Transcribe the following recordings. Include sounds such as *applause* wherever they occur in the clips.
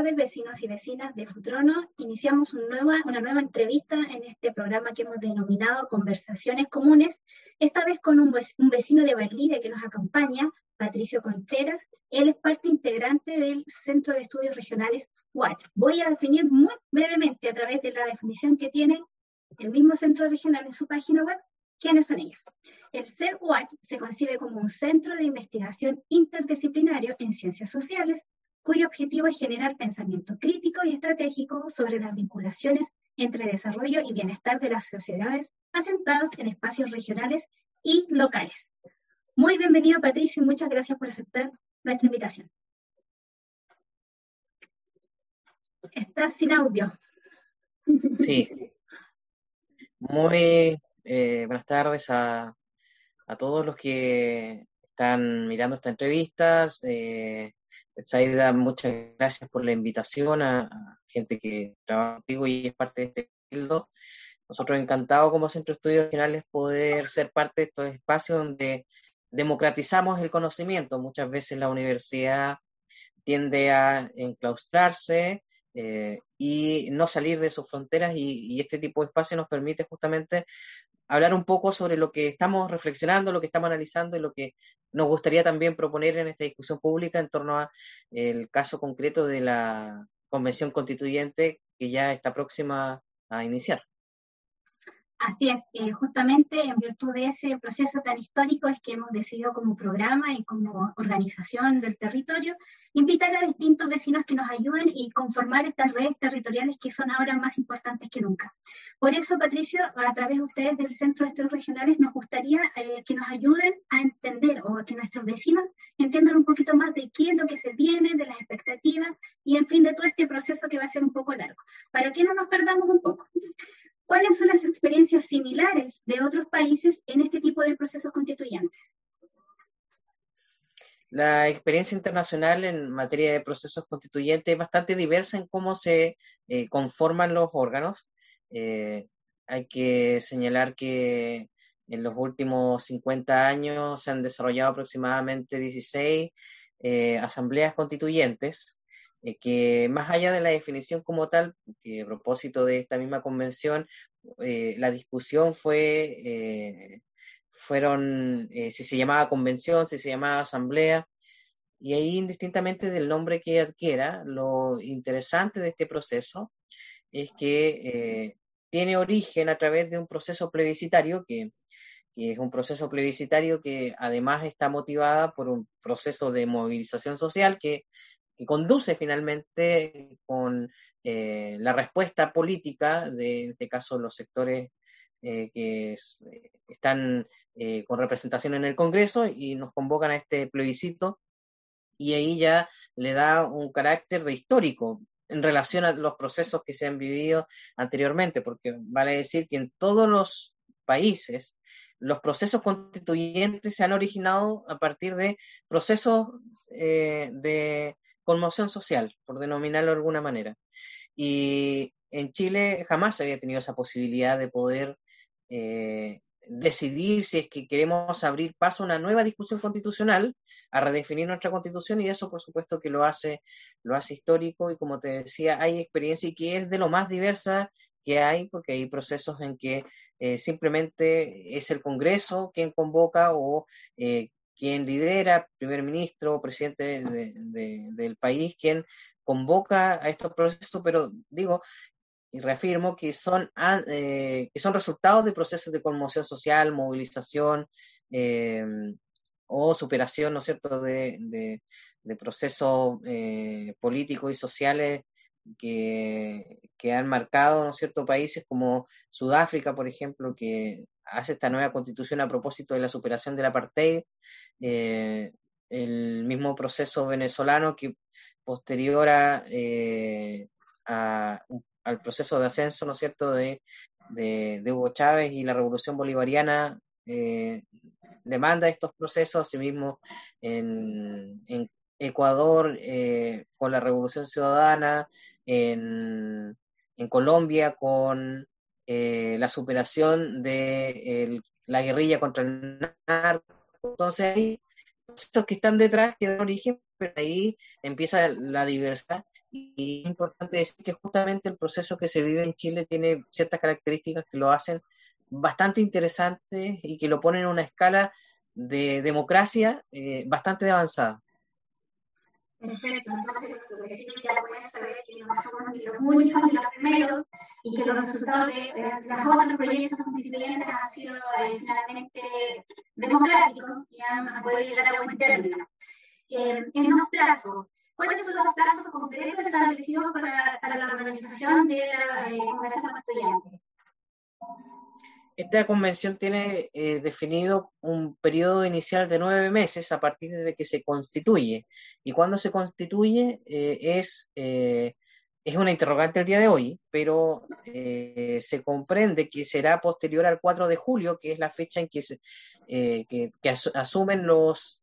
tardes, vecinos y vecinas de Futrono. Iniciamos una nueva, entrevista en este programa que hemos denominado Conversaciones Comunes, esta vez con un, vecino de Berlín que nos acompaña, Patricio Contreras. Él es parte integrante del Centro de Estudios Regionales Watch. Voy a definir muy brevemente a través de la definición que tiene el mismo centro regional en su página web quiénes son ellos. El CERWatch se concibe como un centro de investigación interdisciplinario en ciencias sociales, cuyo objetivo es generar pensamiento crítico y estratégico sobre las vinculaciones entre desarrollo y bienestar de las sociedades asentadas en espacios regionales y locales. Muy bienvenido, Patricio, y muchas gracias por aceptar nuestra invitación. Estás sin audio. Sí. Muy eh, buenas tardes a, a, todos los que están mirando esta entrevista. Eh, Saida, muchas gracias por la invitación a, gente que trabaja contigo y es parte de este fildo. Nosotros encantados como Centro de Estudios Regionales poder ser parte de estos espacios donde democratizamos el conocimiento. Muchas veces la universidad tiende a enclaustrarse eh, y no salir de sus fronteras y, y, este tipo de espacio nos permite justamente hablar un poco sobre lo que estamos reflexionando, lo que estamos analizando y lo que nos gustaría también proponer en esta discusión pública en torno a el caso concreto de la convención constituyente que ya está próxima a iniciar. Así es, eh, justamente en virtud de ese proceso tan histórico es que hemos decidido como programa y como organización del territorio invitar a distintos vecinos que nos ayuden y conformar estas redes territoriales que son ahora más importantes que nunca. Por eso, Patricio, a través de ustedes del Centro de Estudios Regionales nos gustaría eh, que nos ayuden a entender o que nuestros vecinos entiendan un poquito más de qué es lo que se viene, de las expectativas y en fin de todo este proceso que va a ser un poco largo, para que no nos perdamos un poco. ¿Cuáles son las experiencias similares de otros países en este tipo de procesos constituyentes? La experiencia internacional en materia de procesos constituyentes es bastante diversa en cómo se eh, conforman los órganos. Eh, hay que señalar que en los últimos 50 años se han desarrollado aproximadamente 16 eh, asambleas constituyentes eh, que más allá de la definición como tal, que a propósito de esta misma convención, eh, la discusión fue, eh, fueron, si se llamaba convención, si se llamaba asamblea, y ahí indistintamente del nombre que adquiera, lo interesante de este proceso es que tiene origen a través de un proceso plebiscitario que, que es un proceso plebiscitario que además está motivada por un proceso de movilización social que que conduce finalmente con eh, la respuesta política de, en este caso, los sectores eh, que eh, están con representación en el Congreso y nos convocan a este plebiscito. Y ahí ya le da un carácter de histórico en relación a los procesos que se han vivido anteriormente, porque vale decir que en todos los países los procesos constituyentes se han originado a partir de procesos de conmoción social, por denominarlo de alguna manera. Y en Chile jamás se había tenido esa posibilidad de poder eh, decidir si es que queremos abrir paso a una nueva discusión constitucional, a redefinir nuestra constitución, y eso por supuesto que lo hace, lo hace histórico, y como te decía, hay experiencia y que es de lo más diversa que hay, porque hay procesos en que eh, simplemente es el Congreso quien convoca o eh, quien lidera, primer ministro presidente del país, quien convoca a estos procesos, pero digo y reafirmo que son, eh, que son resultados de procesos de conmoción social, movilización eh, o superación, ¿no cierto?, de, procesos eh, políticos y sociales que, que, han marcado, ¿no cierto?, países como Sudáfrica, por ejemplo, que hace esta nueva constitución a propósito de la superación del apartheid, eh, el mismo proceso venezolano que posterior a, eh, al proceso de ascenso, ¿no es cierto?, de, Hugo Chávez y la revolución bolivariana eh, demanda estos procesos, asimismo en, en Ecuador con la revolución ciudadana, en, en Colombia con la superación de la guerrilla contra el narco, entonces hay procesos que están detrás que dan origen, pero ahí empieza la diversidad Y es importante decir que justamente el proceso que se vive en Chile tiene ciertas características que lo hacen bastante interesante y que lo ponen en una escala de democracia eh, bastante avanzada. Perfecto, entonces los vecinos ya pueden saber que no somos ni los únicos ni los primeros y que los resultados de las otros proyectos constituyentes han sido finalmente democráticos y han podido llegar a buen término. Eh, en unos plazos, ¿cuáles son los plazos concretos establecidos para, para la organización de la eh, Convención Constituyente? Esta convención tiene eh, definido un periodo inicial de nueve meses a partir de que se constituye. Y cuando se constituye eh, es, eh, es una interrogante el día de hoy, pero se comprende que será posterior al 4 de julio, que es la fecha en que, se, que, asumen los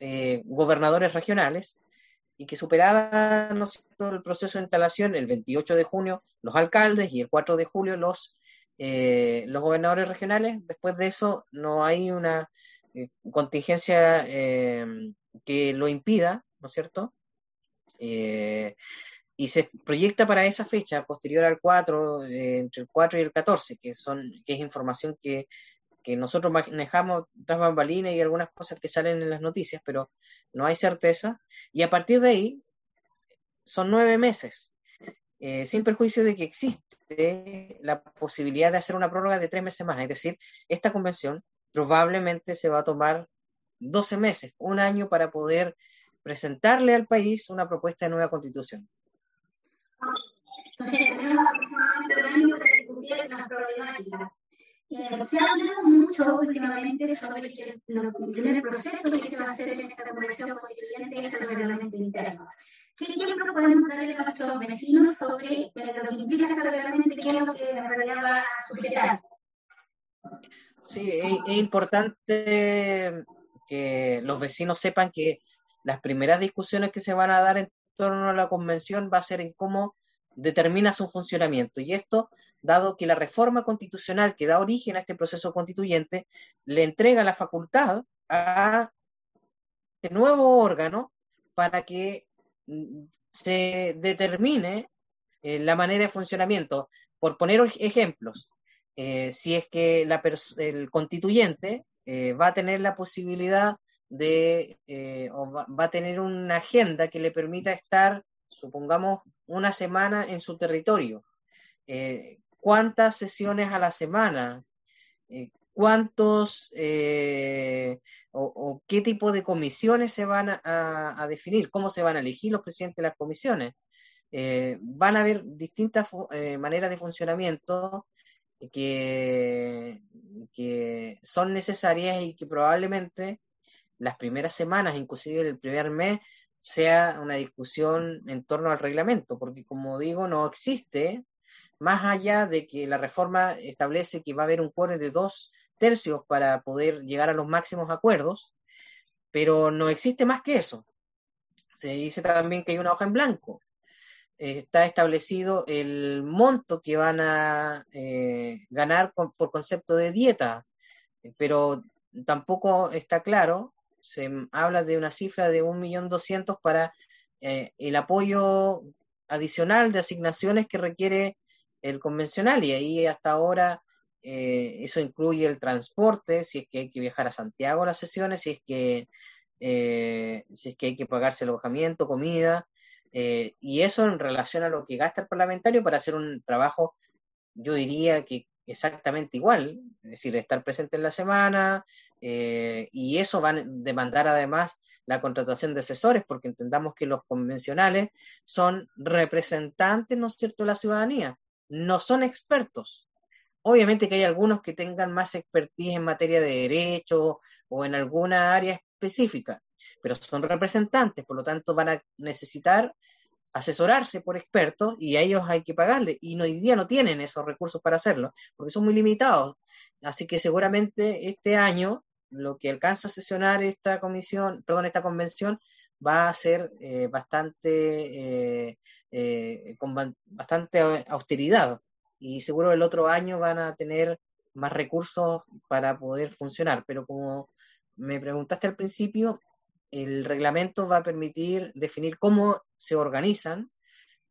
gobernadores regionales y que superada ¿no el proceso de instalación, el 28 de junio los alcaldes y el 4 de julio los eh, los gobernadores regionales, después de eso no hay una eh, contingencia eh, que lo impida, ¿no es cierto? y se proyecta para esa fecha, posterior al 4, entre el 4 y el 14, que, son, que es información que, que nosotros manejamos tras bambalinas y algunas cosas que salen en las noticias, pero no hay certeza. Y a partir de ahí, son nueve meses, sin perjuicio de que existe la posibilidad de hacer una prórroga de tres meses más. Es decir, esta convención probablemente se va a tomar 12 meses, un año para poder presentarle al país una propuesta de nueva constitución. Entonces, tenemos aproximadamente un año para discutir las problemáticas. Eh, se ha hablado mucho últimamente sobre que el, primer proceso que se va a hacer en esta convención constituyente es el reglamento interno. ¿Qué ejemplo podemos darle a nuestros vecinos sobre lo que implica realmente qué es lo que en realidad va a suceder? Sí, es, importante que los vecinos sepan que las primeras discusiones que se van a dar en torno a la convención va a ser en cómo determina su funcionamiento. Y esto, dado que la reforma constitucional que da origen a este proceso constituyente le entrega la facultad a este nuevo órgano para que se determine eh, la manera de funcionamiento. Por poner ejemplos, eh, si es que el constituyente eh, va a tener la posibilidad de, o va, a tener una agenda que le permita estar, supongamos, una semana en su territorio. ¿Cuántas sesiones a la semana? ¿Cuántos o, qué tipo de comisiones se van a, definir, cómo se van a elegir los presidentes de las comisiones. Eh, van a haber distintas eh, maneras de funcionamiento que, que son necesarias y que probablemente las primeras semanas, inclusive el primer mes, sea una discusión en torno al reglamento, porque como digo, no existe, más allá de que la reforma establece que va a haber un quórum de dos tercios para poder llegar a los máximos acuerdos, pero no existe más que eso. Se dice también que hay una hoja en blanco. está establecido el monto que van a eh, ganar por concepto de dieta, pero tampoco está claro. Se habla de una cifra de 1.200.000 para eh, el apoyo adicional de asignaciones que requiere el convencional y ahí hasta ahora eh, eso incluye el transporte, si es que hay que viajar a Santiago las sesiones, si es que, eh, si es que hay que pagarse alojamiento, comida, eh, y eso en relación a lo que gasta el parlamentario para hacer un trabajo, yo diría que exactamente igual, es decir, estar presente en la semana, y eso va a demandar además la contratación de asesores, porque entendamos que los convencionales son representantes, ¿no es cierto?, de la ciudadanía, no son expertos. Obviamente que hay algunos que tengan más expertise en materia de derecho o en alguna área específica, pero son representantes, por lo tanto van a necesitar asesorarse por expertos y a ellos hay que pagarle. Y hoy día no tienen esos recursos para hacerlo, porque son muy limitados. Así que seguramente este año lo que alcanza a sesionar esta comisión, perdón, esta convención va a ser eh, bastante, eh, eh, con bastante austeridad y seguro el otro año van a tener más recursos para poder funcionar. Pero como me preguntaste al principio, el reglamento va a permitir definir cómo se organizan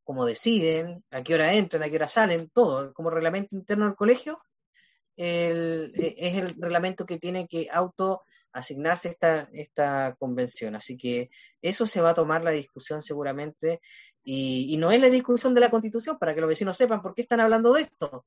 cómo deciden, a qué hora entran, a qué hora salen, todo, como reglamento interno del colegio, e, es el reglamento que tiene que auto asignarse esta, esta convención. Así que eso se va a tomar la discusión seguramente y, no es la discusión de la constitución, para que los vecinos sepan por qué están hablando de esto,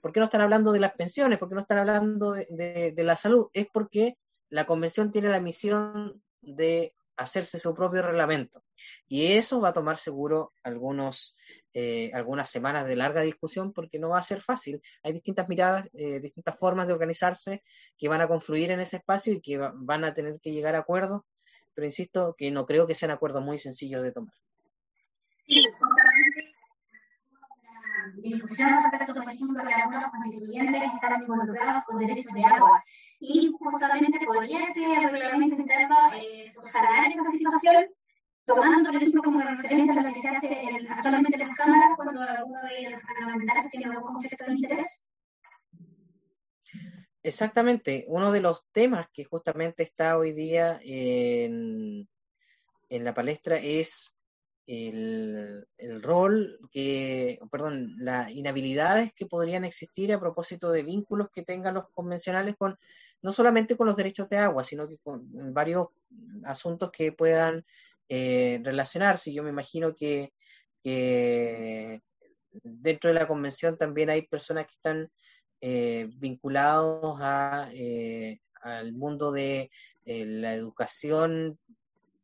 por qué no están hablando de las pensiones, por qué no están hablando de la salud, es porque la convención tiene la misión de hacerse su propio reglamento. Y eso va a tomar seguro algunos, eh, algunas semanas de larga discusión porque no va a ser fácil. Hay distintas miradas, eh, distintas formas de organizarse que van a confluir en ese espacio y que van a tener que llegar a acuerdos, pero insisto que no creo que sean acuerdos muy sencillos de tomar. Sí, discusión respecto, por ejemplo, de algunos constituyentes que están involucrados con derechos de agua. Y justamente podría este reglamento interno eh, subsanar esa situación, tomando, por ejemplo, como referencia lo que se hace actualmente en las cámaras cuando alguno de los parlamentarios tiene algún conflicto de interés. Exactamente, uno de los temas que justamente está hoy día en, en la palestra es el, rol que, perdón, las inhabilidades que podrían existir a propósito de vínculos que tengan los convencionales con, no solamente con los derechos de agua, sino que con varios asuntos que puedan eh, relacionarse. Yo me imagino que, dentro de la convención también hay personas que están eh, vinculados a, eh, al mundo de la educación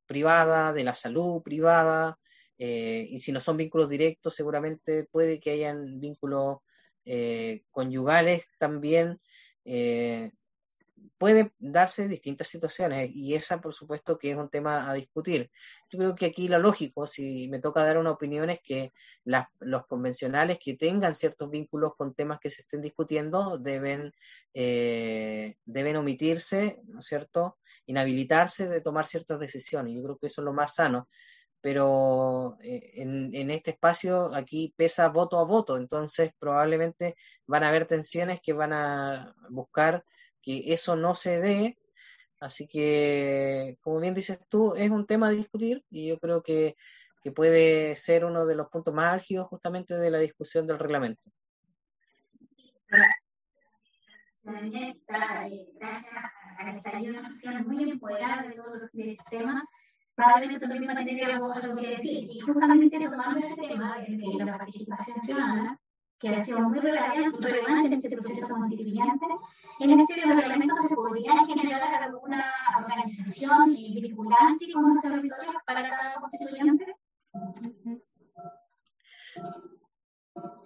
privada, de la salud privada, eh, y si no son vínculos directos, seguramente puede que hayan vínculos eh, conyugales también. Eh, puede darse distintas situaciones y esa por supuesto que es un tema a discutir. Yo creo que aquí lo lógico, si me toca dar una opinión, es que los convencionales que tengan ciertos vínculos con temas que se estén discutiendo deben, deben omitirse, ¿no es cierto?, inhabilitarse de tomar ciertas decisiones. Yo creo que eso es lo más sano pero eh, en, este espacio aquí pesa voto a voto, entonces probablemente van a haber tensiones que van a buscar que eso no se dé, así que como bien dices tú, es un tema a discutir y yo creo que, que puede ser uno de los puntos más álgidos justamente de la discusión del reglamento. Gracias a la estallido social muy empoderada de todos los temas probablemente también va a tener algo, que decir. Y justamente tomando ese tema de la participación ciudadana, que ha sido muy relevante, en este proceso constituyente, en este reglamento se podría generar alguna organización vinculante con los territorios para cada constituyente.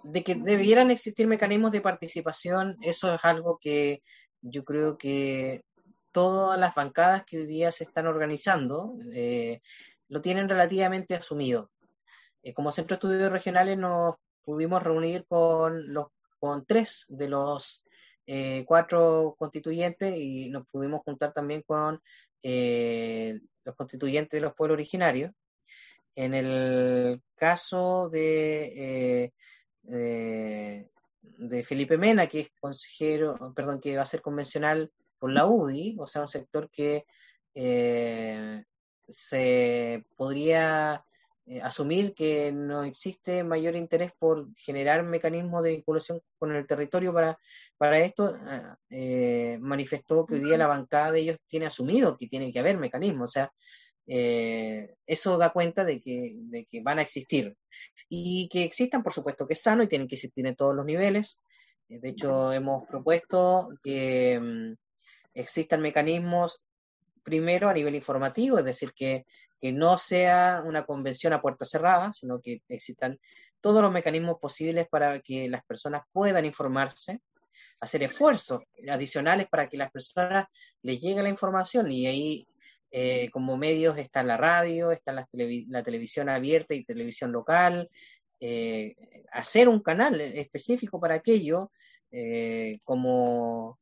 De que debieran existir mecanismos de participación, eso es algo que yo creo que todas las bancadas que hoy día se están organizando eh, lo tienen relativamente asumido. Eh, como Centro de Estudios Regionales nos pudimos reunir con, los, con tres de los eh, cuatro constituyentes y nos pudimos juntar también con los constituyentes de los pueblos originarios. En el caso de, de Felipe Mena, que es consejero, perdón, que va a ser convencional por la UDI, o sea, un sector que eh, se podría eh, asumir que no existe mayor interés por generar mecanismos de vinculación con el territorio para, para esto, eh, manifestó que hoy día la bancada de ellos tiene asumido que tiene que haber mecanismos, o sea, eso da cuenta de que, de que van a existir. Y que existan, por supuesto que es sano y tienen que existir en todos los niveles. De hecho, hemos propuesto que mm, existan mecanismos, primero a nivel informativo, es decir, que, no sea una convención a puerta cerrada, sino que existan todos los mecanismos posibles para que las personas puedan informarse, hacer esfuerzos adicionales para que las personas les llegue la información y ahí eh, como medios está la radio, está la, televisión abierta y televisión local, eh, hacer un canal específico para aquello, eh, como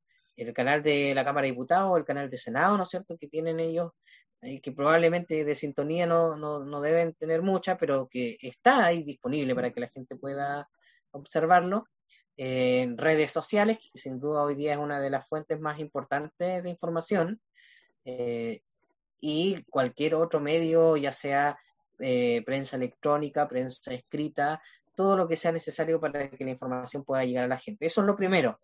el canal de la Cámara de Diputados, el canal de Senado, ¿no es cierto?, que tienen ellos, y que probablemente de sintonía no, no, deben tener mucha, pero que está ahí disponible para que la gente pueda observarlo. en redes sociales, que sin duda hoy día es una de las fuentes más importantes de información, eh, y cualquier otro medio, ya sea eh, prensa electrónica, prensa escrita, todo lo que sea necesario para que la información pueda llegar a la gente. Eso es lo primero.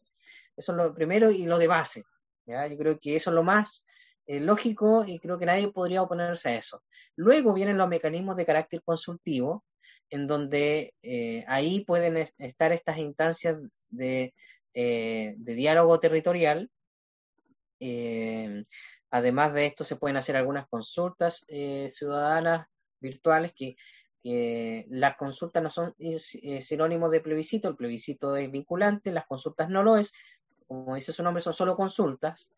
Eso es lo primero y lo de base. Yo creo que eso es lo más eh, lógico y creo que nadie podría oponerse a eso. Luego vienen los mecanismos de carácter consultivo, en donde eh, ahí pueden estar estas instancias de, de diálogo territorial, Además de esto, se pueden hacer algunas consultas eh, ciudadanas virtuales que, las consultas no son eh, sinónimos de plebiscito, el plebiscito es vinculante, las consultas no lo es, como dice su nombre, son solo consultas.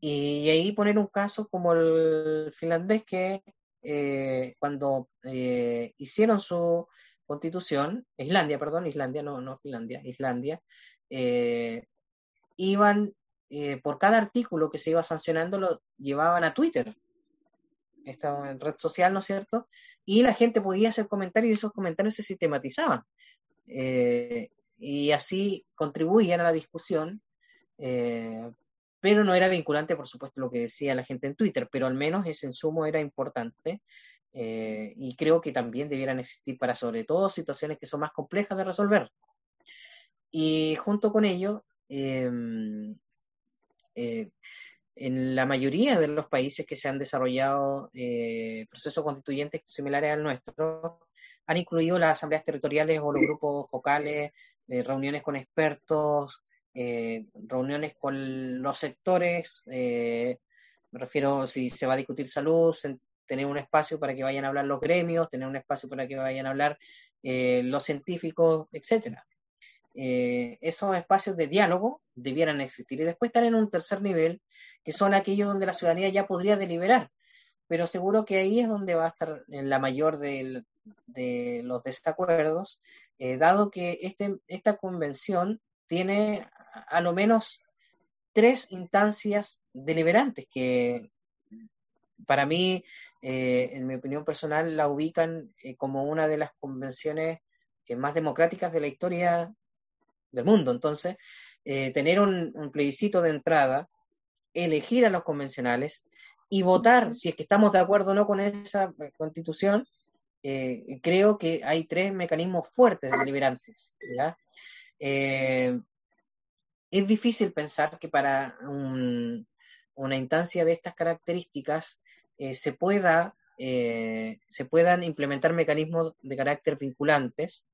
Y, ahí poner un caso como el finlandés que eh, cuando hicieron su constitución, Islandia, perdón, Islandia, no, no Finlandia, Islandia, iban eh, por cada artículo que se iba sancionando lo llevaban a Twitter, esta red social, ¿no es cierto? Y la gente podía hacer comentarios y esos comentarios se sistematizaban. Eh, y así contribuían a la discusión, eh, pero no era vinculante, por supuesto, lo que decía la gente en Twitter, pero al menos ese insumo era importante y creo que también debieran existir para sobre todo situaciones que son más complejas de resolver. Y junto con ello, eh, en la mayoría de los países que se han desarrollado eh, procesos constituyentes similares al nuestro, han incluido las asambleas territoriales o los grupos focales, eh, reuniones con expertos, reuniones con los sectores, me refiero si se va a discutir salud, tener un espacio para que vayan a hablar los gremios, tener un espacio para que vayan a hablar los científicos, etcétera. Eh, esos espacios de diálogo debieran existir. Y después están en un tercer nivel, que son aquellos donde la ciudadanía ya podría deliberar. Pero seguro que ahí es donde va a estar la mayor de, los desacuerdos, eh, dado que este, esta convención tiene a, lo menos tres instancias deliberantes que para mí, eh, en mi opinión personal, la ubican como una de las convenciones más democráticas de la historia del mundo. Entonces, eh, tener un, plebiscito de entrada, elegir a los convencionales y votar si es que estamos de acuerdo o no con esa constitución, eh, creo que hay tres mecanismos fuertes deliberantes. ¿ya? Eh, es difícil pensar que para una instancia de estas características se, pueda, se puedan implementar mecanismos de carácter vinculantes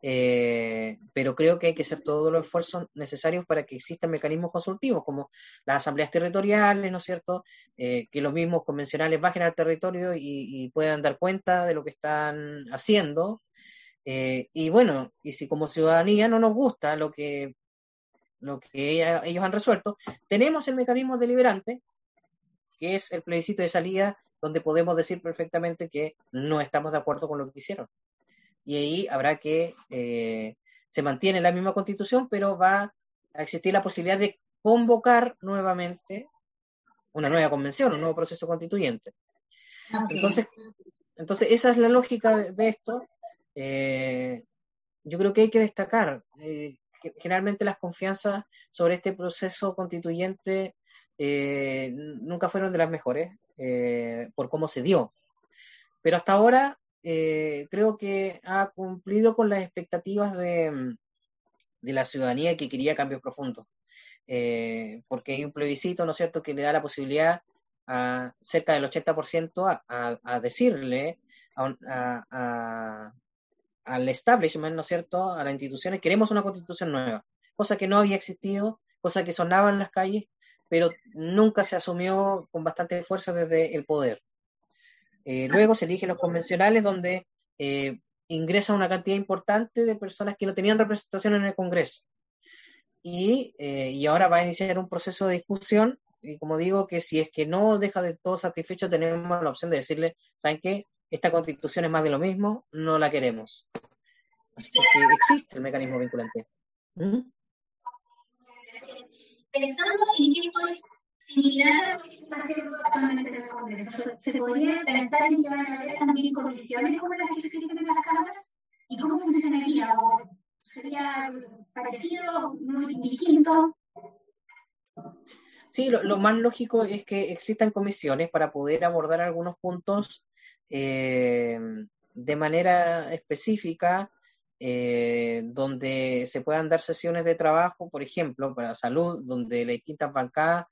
eh, pero creo que hay que hacer todos los esfuerzos necesarios para que existan mecanismos consultivos, como las asambleas territoriales, ¿no es cierto? Eh, que los mismos convencionales bajen al territorio y, puedan dar cuenta de lo que están haciendo. Eh, y bueno, y si como ciudadanía no nos gusta lo que, lo que ellos han resuelto, tenemos el mecanismo deliberante, que es el plebiscito de salida, donde podemos decir perfectamente que no estamos de acuerdo con lo que hicieron y ahí habrá que, eh, se mantiene la misma constitución, pero va a existir la posibilidad de convocar nuevamente una nueva convención, un nuevo proceso constituyente. Entonces, entonces, esa es la lógica de, esto. Eh, yo creo que hay que destacar eh, que generalmente las confianzas sobre este proceso constituyente nunca fueron de las mejores por cómo se dio. Pero hasta ahora eh, creo que ha cumplido con las expectativas de, la ciudadanía que quería cambios profundos. Eh, porque hay un plebiscito, ¿no es cierto?, que le da la posibilidad a cerca del 80% a, decirle al establishment, ¿no es cierto?, a las instituciones, queremos una constitución nueva, cosa que no había existido, cosa que sonaba en las calles, pero nunca se asumió con bastante fuerza desde el poder. Eh, luego se eligen los convencionales donde eh, ingresa una cantidad importante de personas que no tenían representación en el Congreso. Y, eh, y, ahora va a iniciar un proceso de discusión y como digo que si es que no deja de todo satisfecho tenemos la opción de decirle, ¿saben qué? Esta constitución es más de lo mismo, no la queremos. Así que existe el mecanismo vinculante. ¿Mm? Pensando en qué similar a lo que se está haciendo actualmente en el Congreso. ¿Se podría pensar en que van a haber también comisiones como las que existen en las cámaras? ¿Y cómo funcionaría? ¿O ¿Sería parecido, muy distinto? Sí, lo, más lógico es que existan comisiones para poder abordar algunos puntos de manera específica eh, donde se puedan dar sesiones de trabajo, por ejemplo, para salud, donde las distintas bancadas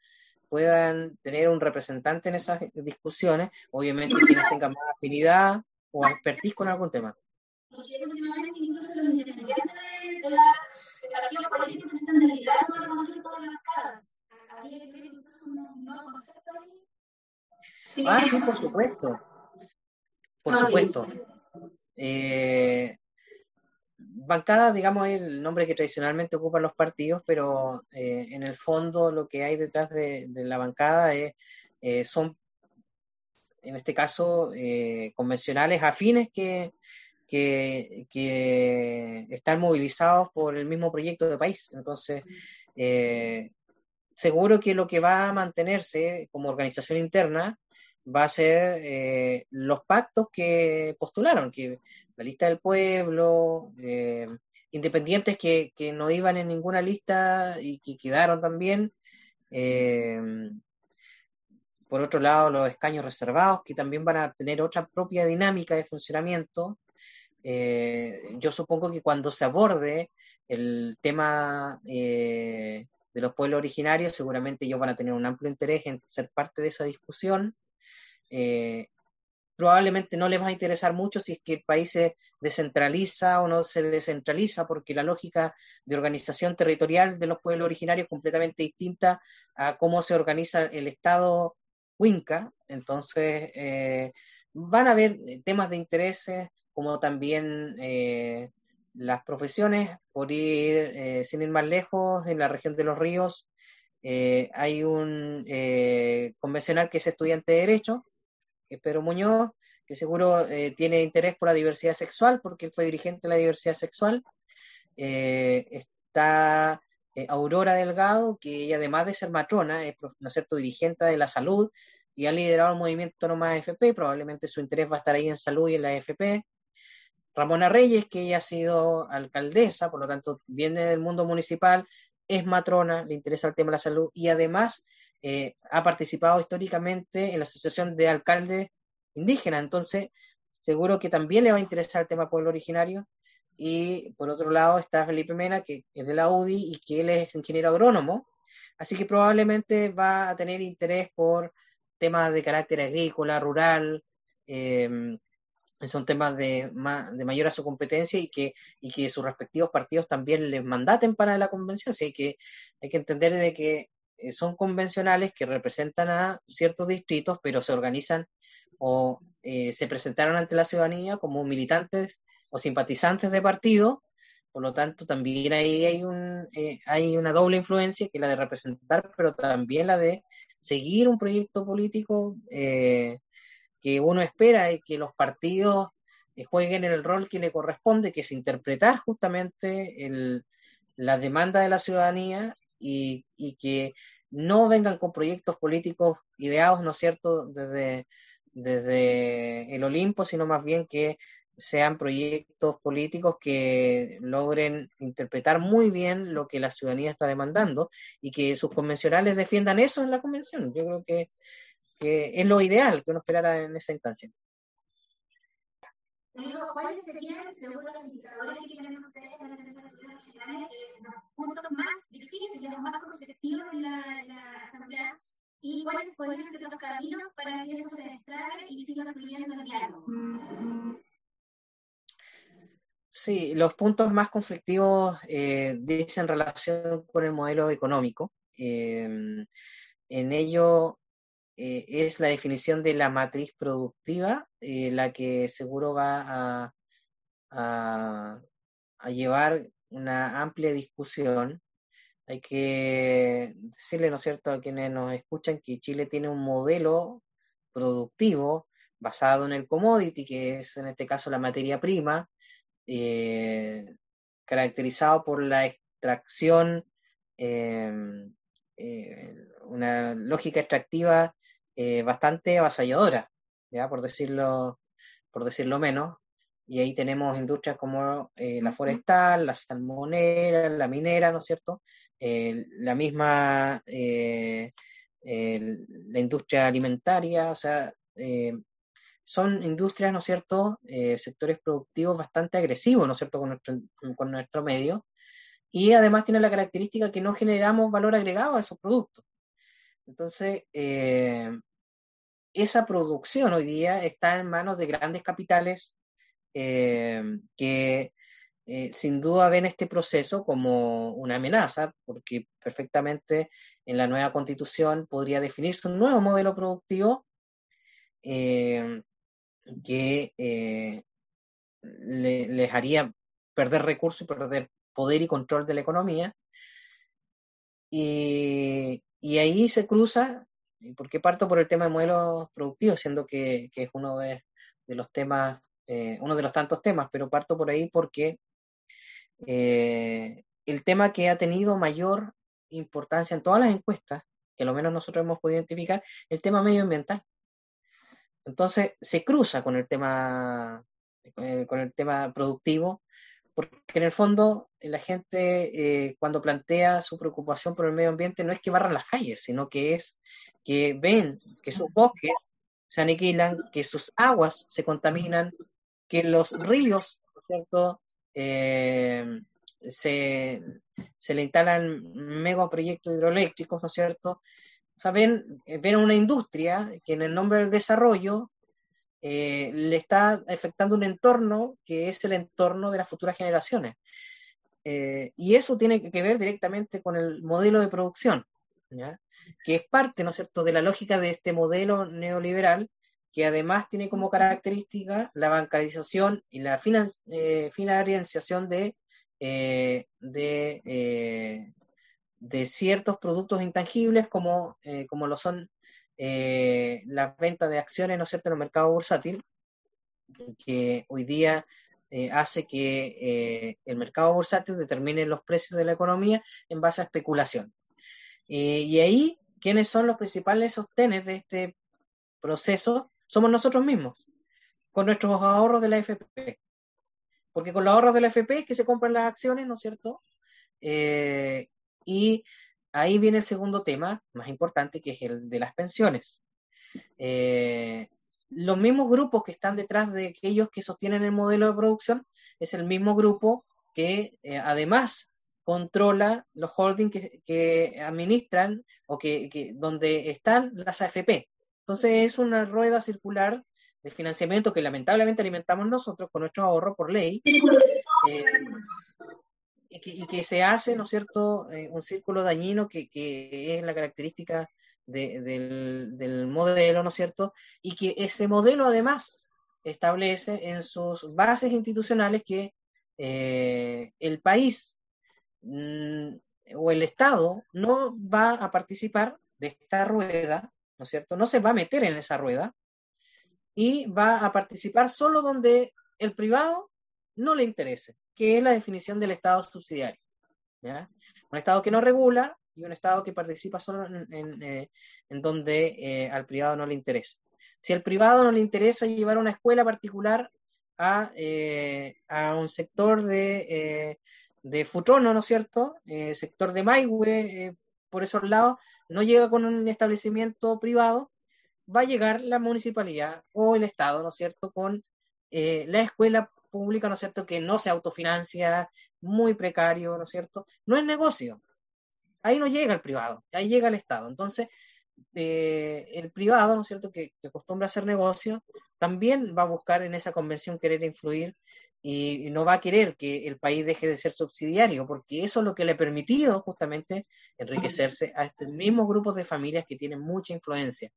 puedan tener un representante en esas discusiones, obviamente quienes tengan más afinidad o expertise con algún tema. incluso los independientes de las partidos políticos están liderando el concepto de bancadas. ¿Habría que ver incluso un nuevo concepto ahí? Ah, sí, por supuesto. Por supuesto. Eh, bancada, digamos, es el nombre que tradicionalmente ocupan los partidos, pero eh, en el fondo lo que hay detrás de, la bancada es, eh, son, en este caso, eh, convencionales afines que, que, que, están movilizados por el mismo proyecto de país. Entonces, seguro que lo que va a mantenerse como organización interna va a ser los pactos que postularon, que la lista del pueblo, eh, independientes que, no iban en ninguna lista y que quedaron también. Eh, por otro lado, los escaños reservados, que también van a tener otra propia dinámica de funcionamiento. Eh, yo supongo que cuando se aborde el tema de los pueblos originarios, seguramente ellos van a tener un amplio interés en ser parte de esa discusión probablemente no les va a interesar mucho si es que el país se descentraliza o no se descentraliza, porque la lógica de organización territorial de los pueblos originarios es completamente distinta a cómo se organiza el Estado Huinca. Entonces, eh, van a haber temas de intereses como también eh, las profesiones, por ir, eh, sin ir más lejos, en la región de los ríos. hay un convencional que es estudiante de Derecho, Pedro Muñoz, que seguro eh, tiene interés por la diversidad sexual, porque él fue dirigente de la diversidad sexual. Eh, está eh, Aurora Delgado, que ella además de ser matrona, es ¿no cierto? dirigente de la salud y ha liderado el movimiento No Más AFP, probablemente su interés va a estar ahí en salud y en la AFP. Ramona Reyes, que ella ha sido alcaldesa, por lo tanto viene del mundo municipal, es matrona, le interesa el tema de la salud y además eh, ha participado históricamente en la Asociación de Alcaldes Indígenas, entonces seguro que también le va a interesar el tema pueblo originario. Y por otro lado está Felipe Mena, que es de la UDI y que él es ingeniero agrónomo, así que probablemente va a tener interés por temas de carácter agrícola, rural, eh, son temas de, de, mayor a su competencia y que, y que sus respectivos partidos también les mandaten para la convención. Así que hay que entender de que son convencionales que representan a ciertos distritos, pero se organizan o eh, se presentaron ante la ciudadanía como militantes o simpatizantes de partido, por lo tanto también ahí hay, un, eh, hay una doble influencia, que es la de representar, pero también la de seguir un proyecto político que uno espera y que los partidos jueguen en el rol que le corresponde, que es interpretar justamente el, la demanda de la ciudadanía y, que no vengan con proyectos políticos ideados, ¿no es cierto?, desde, desde el Olimpo, sino más bien que sean proyectos políticos que logren interpretar muy bien lo que la ciudadanía está demandando y que sus convencionales defiendan eso en la convención. Yo creo que, que es lo ideal que uno esperara en esa instancia. ¿cuáles serían, según los indicadores que tienen ustedes en elecciones nacionales, los puntos más difíciles, los más conflictivos de la, la Asamblea? ¿Y cuáles podrían ser los caminos para que eso se destrabe y siga fluyendo el diálogo? Sí, los puntos más conflictivos eh, dicen relación con el modelo económico. Eh, en ello eh, es la definición de la matriz productiva, eh, la que seguro va a, a, llevar una amplia discusión. Hay que decirle, ¿no es cierto?, a quienes nos escuchan que Chile tiene un modelo productivo basado en el commodity, que es en este caso la materia prima, eh, caracterizado por la extracción, una lógica extractiva eh, bastante avasalladora, ¿ya? Por, decirlo, por decirlo menos. Y ahí tenemos industrias como eh, la forestal, la salmonera, la minera, ¿no es cierto? Eh, la misma, la industria alimentaria, o sea, son industrias, ¿no es cierto?, eh, sectores productivos bastante agresivos, ¿no es cierto?, con nuestro, con nuestro medio, y además tiene la característica que no generamos valor agregado a esos productos. Entonces, eh, esa producción hoy día está en manos de grandes capitales eh, que sin duda ven este proceso como una amenaza, porque perfectamente en la nueva constitución podría definirse un nuevo modelo productivo que eh, les haría perder recursos y perder poder y control de la economía. Y, ahí se cruza, porque parto por el tema de modelos productivos, siendo que, es uno de, los temas, eh, uno de los tantos temas, pero parto por ahí porque eh, el tema que ha tenido mayor importancia en todas las encuestas, que lo menos nosotros hemos podido identificar, el tema medioambiental. Entonces se cruza con el tema, eh, con el tema productivo, porque en el fondo la gente cuando plantea su preocupación por el medio ambiente no es que barran las calles, sino que es que ven que sus bosques se aniquilan, que sus aguas se contaminan, que los ríos, ¿no es cierto?, eh, se, se, le instalan megaproyectos hidroeléctricos, ¿no es cierto?, o sea, ven, una industria que en el nombre del desarrollo eh, le está afectando un entorno que es el entorno de las futuras generaciones. Eh, y eso tiene que ver directamente con el modelo de producción, que es parte, ¿no es cierto?, de la lógica de este modelo neoliberal, que además tiene como característica la bancarización y la eh, financiación de, de de ciertos productos intangibles como, eh, como lo son eh, las ventas de acciones, ¿no es cierto?, en el mercado bursátil, que hoy día eh, hace que el mercado bursátil determine los precios de la economía en base a especulación. y ahí, ¿quiénes son los principales sostenes de este proceso? Somos nosotros mismos, con nuestros ahorros de la FP. Porque con los ahorros de la FP es que se compran las acciones, ¿no es cierto? Y ahí viene el segundo tema más importante, que es el de las pensiones. Eh, los mismos grupos que están detrás de aquellos que sostienen el modelo de producción es el mismo grupo que eh, además controla los holdings que, administran o que, donde están las AFP. Entonces es una rueda circular de financiamiento que lamentablemente alimentamos nosotros con nuestro ahorro por ley. Eh, y que, se hace, ¿no es cierto?, eh, un círculo dañino que, es la característica del, modelo, ¿no es cierto?, y que ese modelo además establece en sus bases institucionales que eh, el país mm, o el Estado no va a participar de esta rueda, ¿no es cierto?, no se va a meter en esa rueda y va a participar solo donde el privado no le interese que es la definición del Estado subsidiario. Un Estado que no regula y un Estado que participa solo en, eh, donde eh, al privado no le interesa. Si al privado no le interesa llevar una escuela particular a, eh, un sector de, de Futrono, ¿no es cierto? sector de Maihue, por esos lados, no llega con un establecimiento privado, va a llegar la municipalidad o el Estado, ¿no es cierto?, con la escuela pública, ¿no es cierto?, que no se autofinancia, muy precario, ¿no es cierto? No es negocio. Ahí no llega el privado, ahí llega el Estado. Entonces, eh, el privado, ¿no es cierto?, que, acostumbra a hacer negocio, también va a buscar en esa convención querer influir y, no va a querer que el país deje de ser subsidiario, porque eso es lo que le ha permitido justamente enriquecerse a estos mismos grupos de familias que tienen mucha influencia.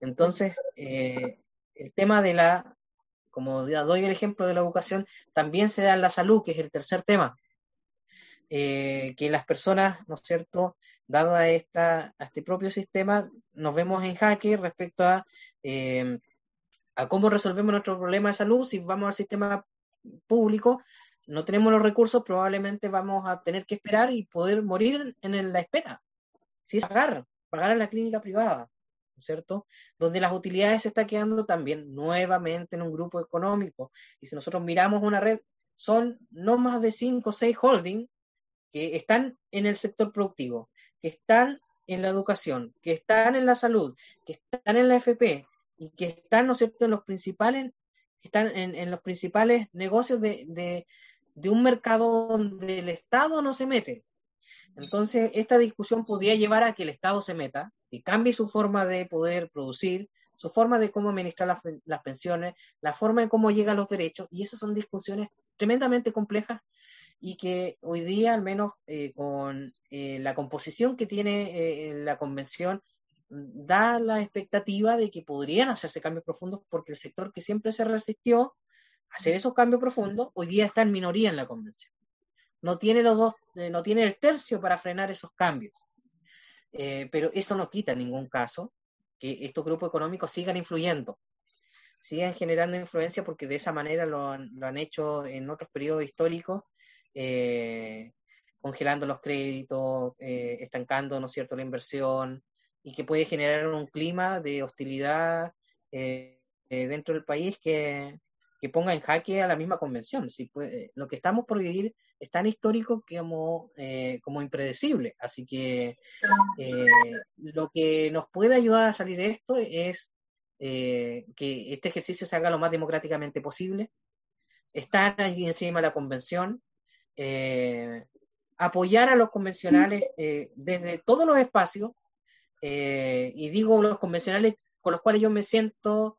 Entonces, eh, el tema de la como doy el ejemplo de la educación, también se da en la salud, que es el tercer tema. Eh, que las personas, ¿no es cierto?, dado a, esta, a este propio sistema, nos vemos en jaque respecto a, eh, a cómo resolvemos nuestro problema de salud. Si vamos al sistema público, no tenemos los recursos, probablemente vamos a tener que esperar y poder morir en la espera. Si es pagar, pagar en la clínica privada. ¿cierto? Donde las utilidades se están quedando también nuevamente en un grupo económico. Y si nosotros miramos una red, son no más de 5 o 6 holdings que están en el sector productivo, que están en la educación, que están en la salud, que están en la FP y que están, ¿no es cierto?, en los principales, están en, los principales negocios de, de un mercado donde el Estado no se mete. Entonces, esta discusión podría llevar a que el Estado se meta y cambie su forma de poder producir, su forma de cómo administrar las, pensiones, la forma de cómo llegan los derechos, y esas son discusiones tremendamente complejas y que hoy día, al menos eh, con eh, la composición que tiene eh, la convención, da la expectativa de que podrían hacerse cambios profundos porque el sector que siempre se resistió a hacer esos cambios profundos, hoy día está en minoría en la convención no tiene los dos, eh, no tiene el tercio para frenar esos cambios. Eh, pero eso no quita en ningún caso que estos grupos económicos sigan influyendo, sigan generando influencia porque de esa manera lo han, hecho en otros periodos históricos, eh, congelando los créditos, estancando, ¿no es cierto?, la inversión y que puede generar un clima de hostilidad dentro del país que, que ponga en jaque a la misma convención. Si lo que estamos por vivir es tan histórico como, eh, como impredecible. Así que eh, lo que nos puede ayudar a salir de esto es eh, que este ejercicio se haga lo más democráticamente posible, estar allí encima de la convención, apoyar a los convencionales desde todos los espacios, y digo los convencionales con los cuales yo me siento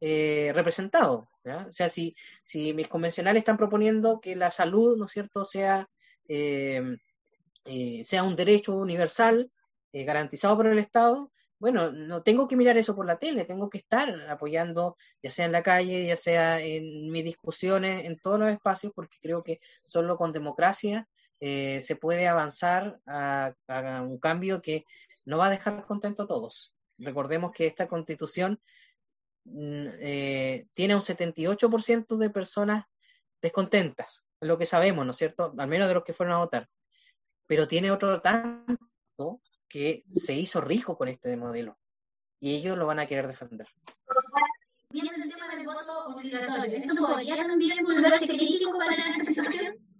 representado, o sea, si, si mis convencionales están proponiendo que la salud, ¿no es cierto?, sea, eh, eh, sea un derecho universal eh, garantizado por el Estado, bueno, no tengo que mirar eso por la tele, tengo que estar apoyando, ya sea en la calle, ya sea en mis discusiones, en todos los espacios, porque creo que solo con democracia se puede avanzar a, un cambio que no va a dejar contento a todos. Recordemos que esta constitución Mm, eh, tiene un 78% de personas descontentas, lo que sabemos, ¿no es cierto? Al menos de los que fueron a votar. Pero tiene otro tanto que se hizo rico con este modelo y ellos lo van a querer defender. El tema del voto obligatorio. ¿Esto también esta situación?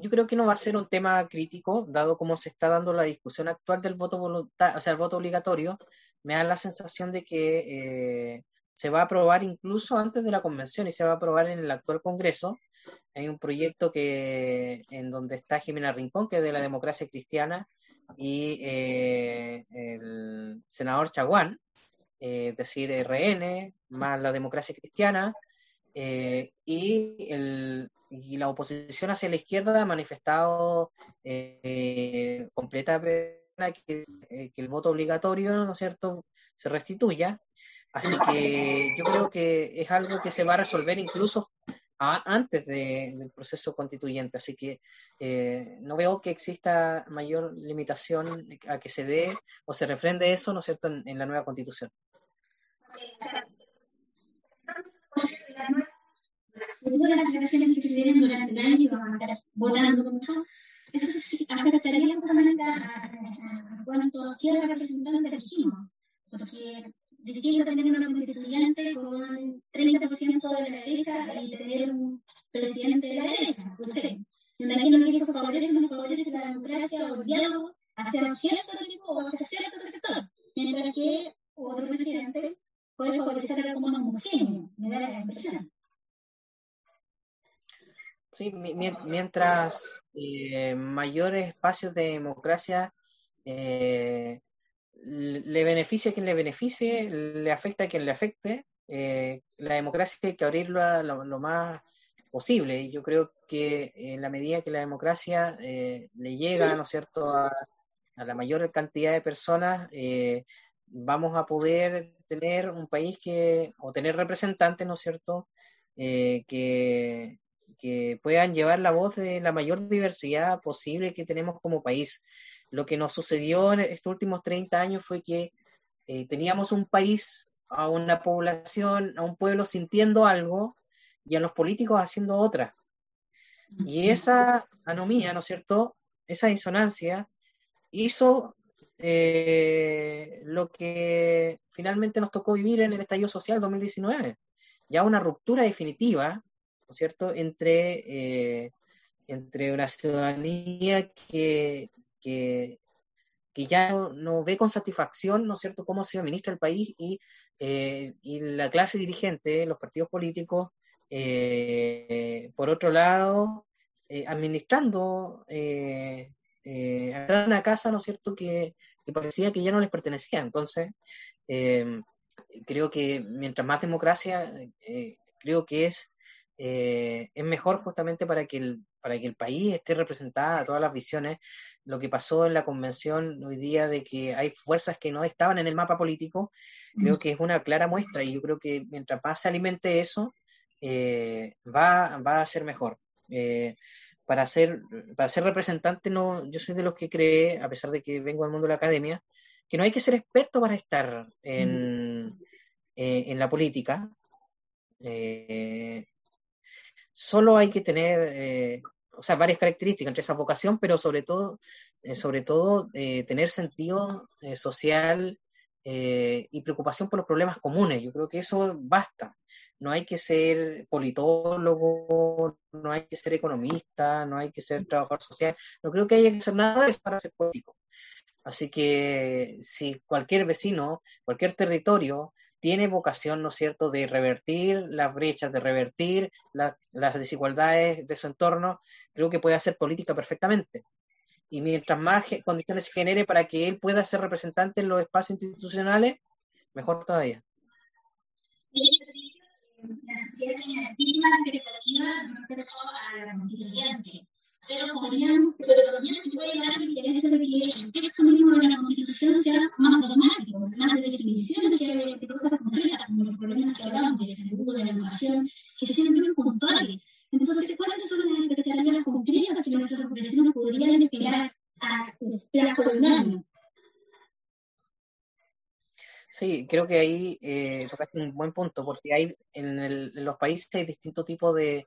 Yo creo que no va a ser un tema crítico, dado cómo se está dando la discusión actual del voto voluntario, o sea, el voto obligatorio, me da la sensación de que eh, se va a aprobar incluso antes de la convención y se va a aprobar en el actual Congreso. Hay un proyecto que en donde está Jimena Rincón, que es de la democracia cristiana, y eh, el senador Chaguán, eh, es decir, RN, más la democracia cristiana, y el, y la oposición hacia la izquierda ha manifestado eh, completa que, eh, que, el voto obligatorio, ¿no es cierto?, se restituya. Así que yo creo que es algo que se va a resolver incluso antes del proceso constituyente. Así que eh, no veo que exista mayor limitación a que se dé o se refrende eso, ¿no es cierto?, en la nueva constitución las elecciones que se vienen durante el año y vamos a estar votando mucho, eso sí afectaría justamente a, a, cuanto quiera representante elegimos, porque distinto tener una constituyente con 30% de la derecha y tener un presidente de la derecha, no sé. Me imagino que eso favorece o no favorece la democracia o el diálogo hacia cierto tipo o hacia cierto sector, mientras que otro presidente puede favorecer algo más homogéneo, me da la impresión. Sí, mientras eh, mayores espacios de democracia eh, le beneficia a quien le beneficie, le afecta a quien le afecte, eh, la democracia hay que abrirla lo, más posible. Y yo creo que en la medida que la democracia le llega, ¿no es cierto?, a, la mayor cantidad de personas, vamos a poder tener un país que, o tener representantes, ¿no es cierto?, que, que puedan llevar la voz de la mayor diversidad posible que tenemos como país. Lo que nos sucedió en estos últimos 30 años fue que eh, teníamos un país, a una población, a un pueblo sintiendo algo y a los políticos haciendo otra. Y esa anomía, ¿no es cierto? Esa disonancia hizo eh, lo que finalmente nos tocó vivir en el estallido social 2019, ya una ruptura definitiva ¿no es cierto?, entre, eh, entre una ciudadanía que, que, que ya no, ve con satisfacción, ¿no es cierto?, cómo se administra el país y, eh, y la clase dirigente, los partidos políticos, eh, por otro lado, administrando eh, una casa, ¿no es cierto?, que, que, parecía que ya no les pertenecía. Entonces, creo que mientras más democracia, creo que es, es mejor justamente para que el, para que el país esté representada a todas las visiones. Lo que pasó en la convención hoy día de que hay fuerzas que no estaban en el mapa político, creo que es una clara muestra y yo creo que mientras más se alimente eso, eh, va, va, a ser mejor. Eh, para, ser, para ser representante, no, yo soy de los que cree, a pesar de que vengo al mundo de la academia, que no hay que ser experto para estar en, eh, en la política. Solo hay que tener o sea, varias características entre esa vocación, pero sobre todo, eh, sobre todo eh, tener sentido eh, social y preocupación por los problemas comunes. Yo creo que eso basta. No hay que ser politólogo, no hay que ser economista, no hay que ser trabajador social. No creo que haya que hacer nada de eso para ser político. Así que si cualquier vecino, cualquier territorio tiene vocación, ¿no es cierto?, de revertir las brechas, de revertir las desigualdades de su entorno, creo que puede hacer política perfectamente. Y mientras más condiciones se genere para que él pueda ser representante en los espacios institucionales, mejor todavía. La pero podríamos, pero también se puede dar el hecho de que el texto mismo de la Constitución sea más automático, más de definiciones que de cosas concretas, como los problemas que hablamos de salud, de la educación, que sean bien puntuales. Entonces, ¿cuáles son las expectativas concretas que nuestros vecinos podrían esperar a plazo de un año? Sí, creo que ahí eh, tocaste un buen punto, porque hay en, el, en los países hay distintos tipos de,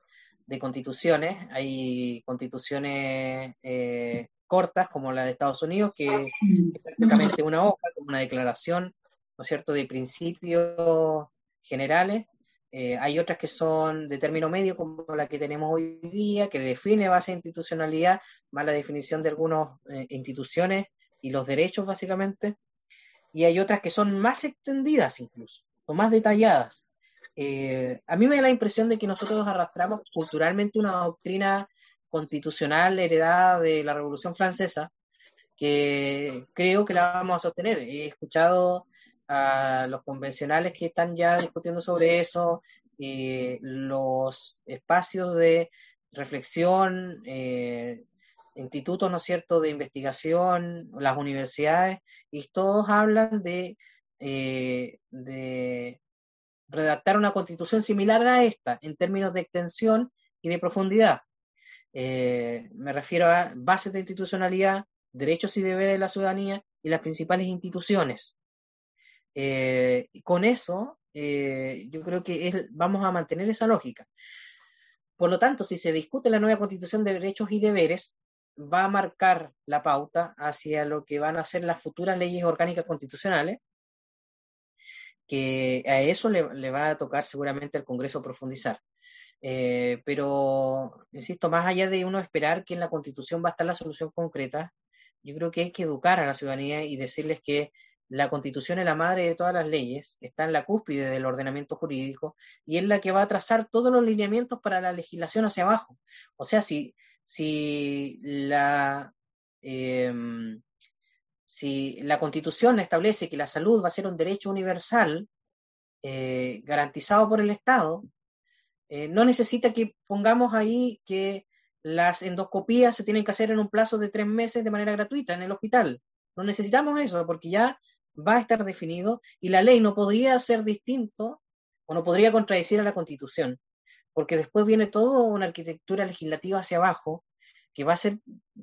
de constituciones. Hay constituciones eh, cortas, como la de Estados Unidos, que es prácticamente una hoja, como una declaración, ¿no es cierto?, de principios generales. Eh, hay otras que son de término medio, como la que tenemos hoy día, que define base de institucionalidad, más la definición de algunas eh, instituciones y los derechos, básicamente. Y hay otras que son más extendidas incluso, o más detalladas. Eh, a mí me da la impresión de que nosotros arrastramos culturalmente una doctrina constitucional heredada de la Revolución Francesa, que creo que la vamos a sostener. He escuchado a los convencionales que están ya discutiendo sobre eso, eh, los espacios de reflexión, eh, institutos, ¿no es cierto?, de investigación, las universidades, y todos hablan de, de redactar una constitución similar a esta en términos de extensión y de profundidad. Eh, me refiero a bases de institucionalidad, derechos y deberes de la ciudadanía y las principales instituciones. Eh, con eso, eh, yo creo que vamos a mantener esa lógica. Por lo tanto, si se discute la nueva constitución de derechos y deberes, va a marcar la pauta hacia lo que van a ser las futuras leyes orgánicas constitucionales que a eso le, va a tocar seguramente al Congreso profundizar. Eh, pero, insisto, más allá de uno esperar que en la Constitución va a estar la solución concreta, yo creo que hay que educar a la ciudadanía y decirles que la Constitución es la madre de todas las leyes, está en la cúspide del ordenamiento jurídico y es la que va a trazar todos los lineamientos para la legislación hacia abajo. O sea, si, si la... Em, si la Constitución establece que la salud va a ser un derecho universal eh, garantizado por el Estado, eh, no necesita que pongamos ahí que las endoscopías se tienen que hacer en un plazo de tres meses de manera gratuita en el hospital. No necesitamos eso porque ya va a estar definido y la ley no podría ser distinto o no podría contradecir a la Constitución, porque después viene toda una arquitectura legislativa hacia abajo que va a ser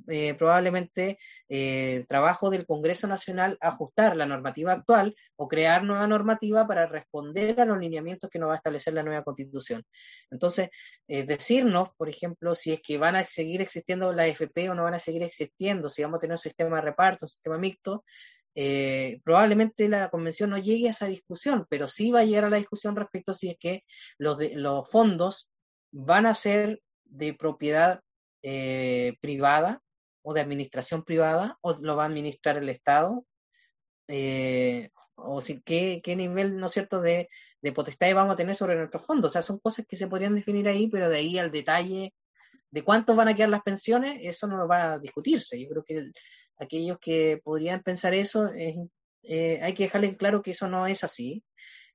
eh, probablemente eh, trabajo del Congreso Nacional ajustar la normativa actual o crear nueva normativa para responder a los lineamientos que nos va a establecer la nueva constitución. Entonces, eh, decirnos, por ejemplo, si es que van a seguir existiendo la FP o no van a seguir existiendo, si vamos a tener un sistema de reparto, un sistema mixto, probablemente la convención no llegue a esa discusión, pero sí va a llegar a la discusión respecto si es que los fondos van a ser de propiedad eh, privada o de administración privada o lo va a administrar el Estado. Eh, o si, ¿qué, qué, nivel, ¿no cierto?, de, de potestad vamos a tener sobre nuestros fondos. O sea, son cosas que se podrían definir ahí, pero de ahí al detalle de cuántos van a quedar las pensiones, eso no va a discutirse. Yo creo que aquellos que podrían pensar eso, eh, hay que dejarles claro que eso no es así,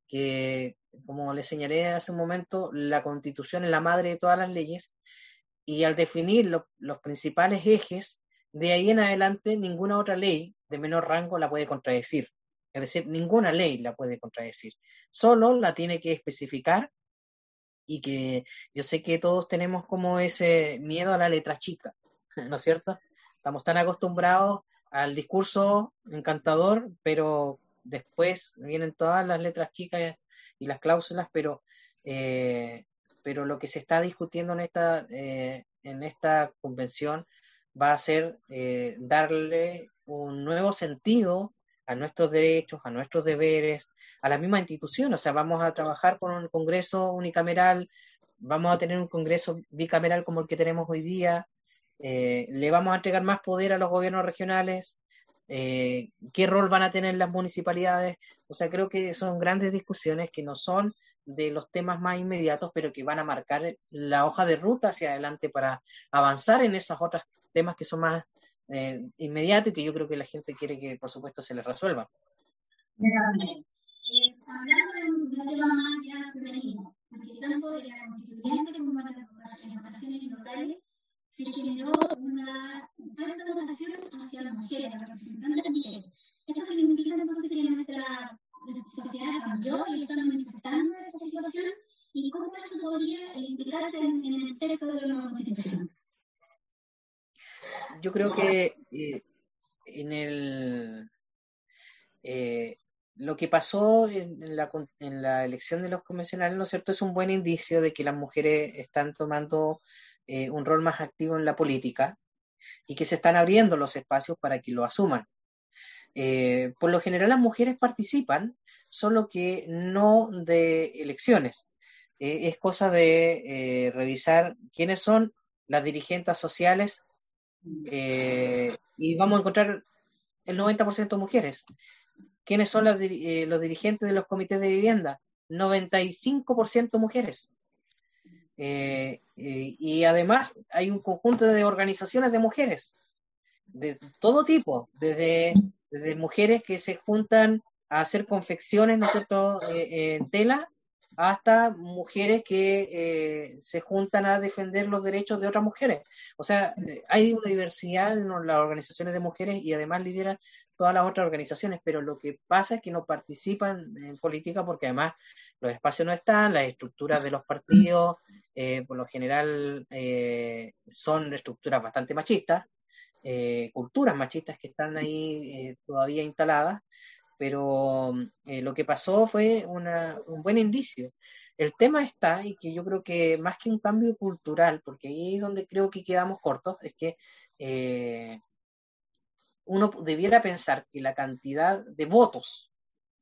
que como les señalé hace un momento, la constitución es la madre de todas las leyes y al definir los principales ejes, de ahí en adelante ninguna otra ley de menor rango la puede contradecir. Es decir, ninguna ley la puede contradecir. Solo la tiene que especificar y que yo sé que todos tenemos como ese miedo a la letra chica, *laughs* ¿no es cierto? Estamos tan acostumbrados al discurso encantador, pero después vienen todas las letras chicas y las cláusulas, pero, eh, pero lo que se está discutiendo en esta, eh, en esta convención va a ser eh, darle un nuevo sentido a nuestros derechos, a nuestros deberes, a la misma institución. O sea, vamos a trabajar con un Congreso unicameral, vamos a tener un Congreso bicameral como el que tenemos hoy día, eh, le vamos a entregar más poder a los gobiernos regionales, eh, qué rol van a tener las municipalidades. O sea, creo que son grandes discusiones que no son de los temas más inmediatos, pero que van a marcar la hoja de ruta hacia adelante para avanzar en esos otros temas que son más eh, inmediatos y que yo creo que la gente quiere que, por supuesto, se les resuelva. Hablando de un, tema más ya femenino, tanto en la constituyente como en las organizaciones locales se generó una alta votación hacia las mujeres, las representantes de mujeres. Esto significa entonces que nuestra sociedad cambió y están manifestando esta situación y cómo esto podría implicarse en, en el texto de la nueva constitución. Yo creo que eh, en el eh, lo que pasó en, la, en, la, elección de los convencionales, ¿no es cierto?, es un buen indicio de que las mujeres están tomando eh, un rol más activo en la política y que se están abriendo los espacios para que lo asuman. Eh, por lo general las mujeres participan, solo que no de elecciones. Eh, es cosa de revisar quiénes son las dirigentes sociales y vamos a encontrar el 90% mujeres. ¿Quiénes son eh, los dirigentes de los comités de vivienda? 95% mujeres. Eh, eh, y además hay un conjunto de organizaciones de mujeres, de todo tipo, desde, mujeres que se juntan a hacer confecciones, ¿no es cierto?, en tela, hasta mujeres que se juntan a defender los derechos de otras mujeres. O sea, hay una diversidad en las organizaciones de mujeres y además lidera todas las otras organizaciones, pero lo que pasa es que no participan en política porque además los espacios no están, las estructuras de los partidos eh, por lo general eh, son estructuras bastante machistas, eh, culturas machistas que están ahí todavía instaladas, pero lo que pasó fue un buen indicio. El tema está, y que yo creo que más que un cambio cultural, porque ahí es donde creo que quedamos cortos, es que uno debiera pensar que la cantidad de votos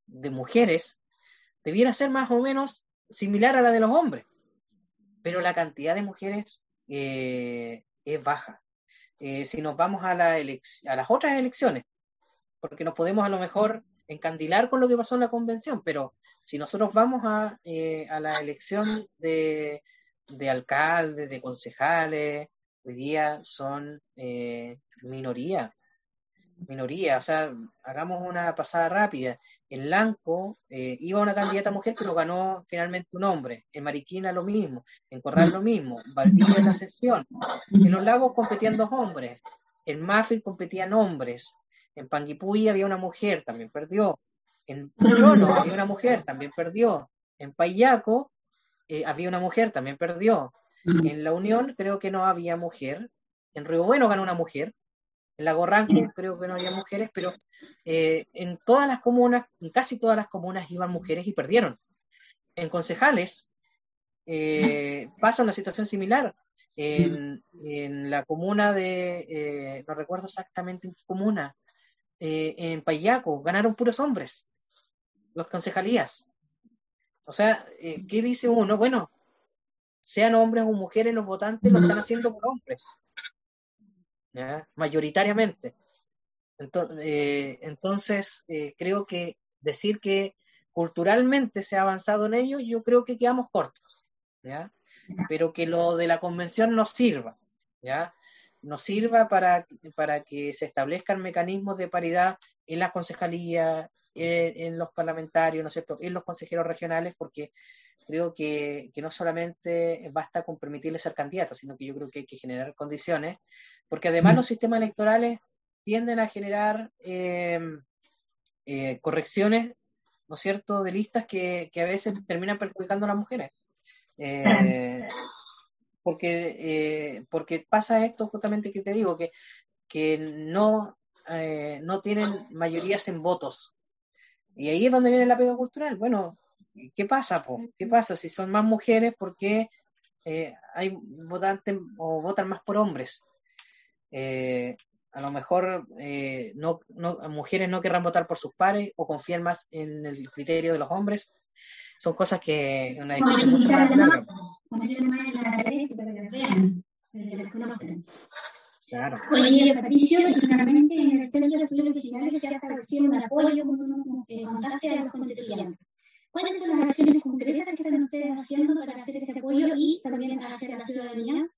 de mujeres debiera ser más o menos similar a la de los hombres, pero la cantidad de mujeres eh, es baja. Eh, si nos vamos a, la a las otras elecciones, porque nos podemos a lo mejor encandilar con lo que pasó en la convención, pero si nosotros vamos a, eh, a la elección de, de, alcaldes, de concejales, hoy día son minoría minoría, o sea, hagamos una pasada rápida. En Lanco eh, iba una candidata mujer, pero ganó finalmente un hombre. En Mariquina lo mismo, en Corral lo mismo, Valdivia en la sección. En los lagos competían dos hombres, en Mafil competían hombres, en Panguipulli había una mujer, también perdió. En Trono había una mujer, también perdió. En Payaco eh, había una mujer, también perdió. En La Unión creo que no había mujer. En Río Bueno ganó una mujer, en Lago Ranco creo que no había mujeres, pero eh, en todas las comunas, en casi todas las comunas iban mujeres y perdieron. En concejales eh, pasa una situación similar. En, la comuna de, eh, no recuerdo exactamente en qué comuna, en Payaco, ganaron puros hombres, los concejalías. O sea, ¿qué dice uno? Bueno, sean hombres o mujeres los votantes, lo están haciendo por hombres. Mayoritariamente. Eh, entonces, eh, creo que decir que culturalmente se ha avanzado en ello, yo creo que quedamos cortos. Pero que lo de la convención nos sirva, ¿ya? Nos sirva para, para que se establezcan mecanismos de paridad en las concejalías, en, los parlamentarios, ¿no es cierto?, en los consejeros regionales, porque creo que, no solamente basta con permitirles ser candidatos, sino que yo creo que hay que generar condiciones, porque además mm. los sistemas electorales tienden a generar eh, eh, correcciones, ¿no es cierto?, de listas que, a veces terminan perjudicando a las mujeres. Eh, porque, porque pasa esto justamente que te digo, que, que no, no tienen mayorías en votos. Y ahí es donde viene la pega cultural. Bueno, ¿qué pasa? ¿Qué pasa si son más mujeres? ¿Por qué hay votantes o votan más por hombres? Eh, a lo mejor eh, no, no, mujeres no querrán votar por sus pares o confían más en el criterio de los hombres. Son cosas que una discusión mucho más larga. Claro. Oye, Patricio, finalmente en el Centro de Estudios Regionales se ha establecido un apoyo, como tú eh, contaste, a los constituyentes. ¿Cuáles son las acciones concretas que están ustedes haciendo para hacer este apoyo y también hacia la ciudadanía?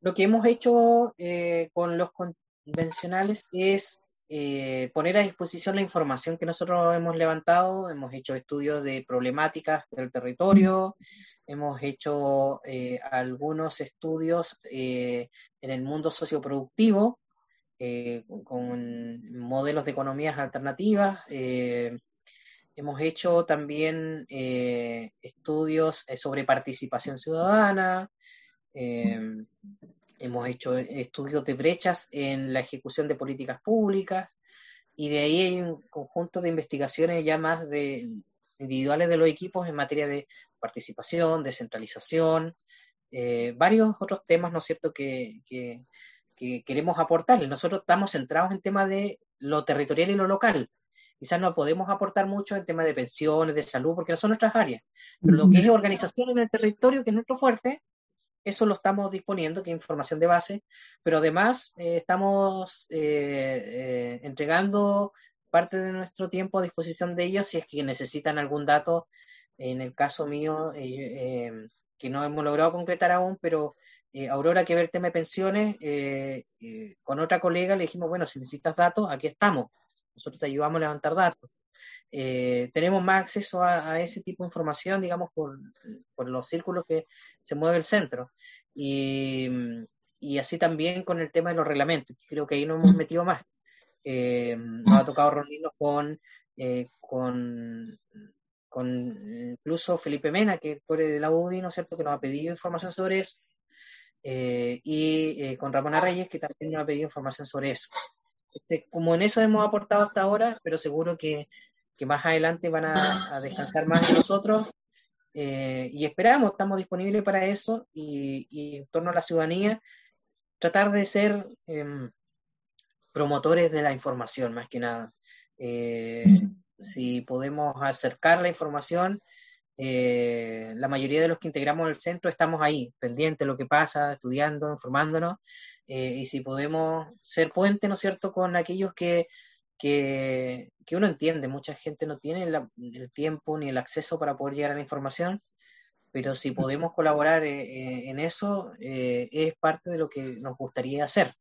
Lo que hemos hecho eh, con los convencionales es eh, poner a disposición la información que nosotros hemos levantado, hemos hecho estudios de problemáticas del territorio, hemos hecho eh, algunos estudios en el mundo socioproductivo, con modelos de economías alternativas, hemos hecho también estudios sobre participación ciudadana, Em, hemos hecho estudios de brechas en la ejecución de políticas públicas. Y de ahí hay un conjunto de investigaciones ya más de, individuales de los equipos en materia de participación, descentralización, eh, varios otros temas, ¿no es cierto?, que, que, queremos aportarles. Nosotros estamos centrados en temas de lo territorial y lo local. Quizás no podemos aportar mucho en temas de pensiones, de salud, porque no son nuestras áreas. Pero lo que es organización en el territorio, que es nuestro fuerte, eso lo estamos disponiendo, que es información de base, pero además eh, estamos eh, eh, entregando parte de nuestro tiempo a disposición de ellos si es que necesitan algún dato. En el caso mío, que no hemos logrado concretar aún, pero Aurora que ver tema de pensiones, con otra colega le dijimos, bueno, si necesitas datos, aquí estamos. Nosotros te ayudamos a levantar datos. Eh, tenemos más acceso a, ese tipo de información, digamos, por, los círculos que se mueve el centro. Y, así también con el tema de los reglamentos, creo que ahí nos hemos metido más. Eh, nos ha tocado reunirnos con, eh, con, con incluso Felipe Mena, que es de la UDI, ¿no es cierto?, que nos ha pedido información sobre eso. Y con Ramona Reyes, que también nos ha pedido información sobre eso. Este, como en eso hemos aportado hasta ahora, pero seguro que que más adelante van a, descansar más en nosotros. Eh, y esperamos, estamos disponibles para eso y, en torno a la ciudadanía, tratar de ser em, promotores de la información, más que nada. Eh, si podemos acercar la información, eh, la mayoría de los que integramos el centro estamos ahí, pendientes de lo que pasa, estudiando, informándonos, y si podemos ser puente, ¿no es cierto?, con aquellos que que, uno entiende, mucha gente no tiene el tiempo ni el acceso para poder llegar a la información, pero si podemos colaborar eh, eh, en eso, eh, es parte de lo que nos gustaría hacer.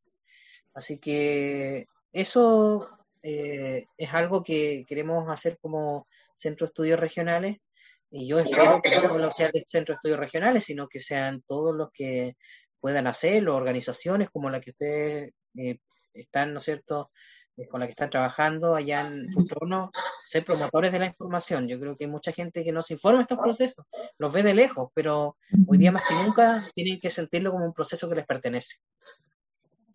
Así que eso es algo que queremos hacer como Centro de Estudios Regionales, y yo espero que no solo sean Centro de Estudios Regionales, sino que sean todos los que puedan hacerlo, organizaciones como la que ustedes están, ¿no es cierto?, con la que están trabajando allá en Futrono, ser promotores de la información. Yo creo que hay mucha gente que no se informa de estos procesos, los ve de lejos, pero hoy día más que nunca tienen que sentirlo como un proceso que les pertenece.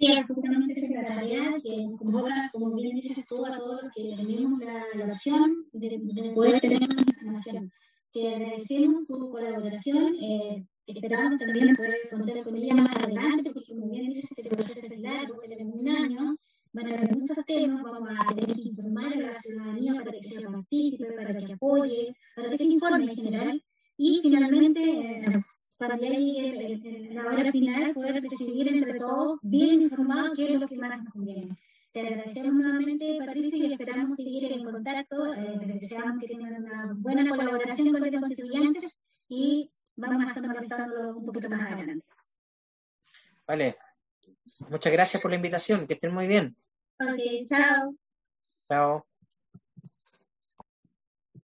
Sí, justamente secretaría que convoca, como bien dices tú, a todos los que tenemos la, la opción de, poder tener más información. Te agradecemos tu colaboración. Eh, esperamos también poder contar con ella más adelante, porque como bien dices, este proceso es largo, tiene un año van a haber muchos temas, vamos a tener que informar a la ciudadanía para que sea partícipe, para que apoye, para que se informe en general. Y finalmente, eh, cuando ya llegue la hora final, poder decidir entre todos, bien informados, qué es lo que más nos conviene. Te agradecemos nuevamente, Patricia, y esperamos seguir en contacto. Eh, deseamos que tengan una buena colaboración con los constituyentes y vamos a estar molestando un poquito más adelante. Vale. Muchas gracias por la invitación. Que estén muy bien. Ok, chao. Chao.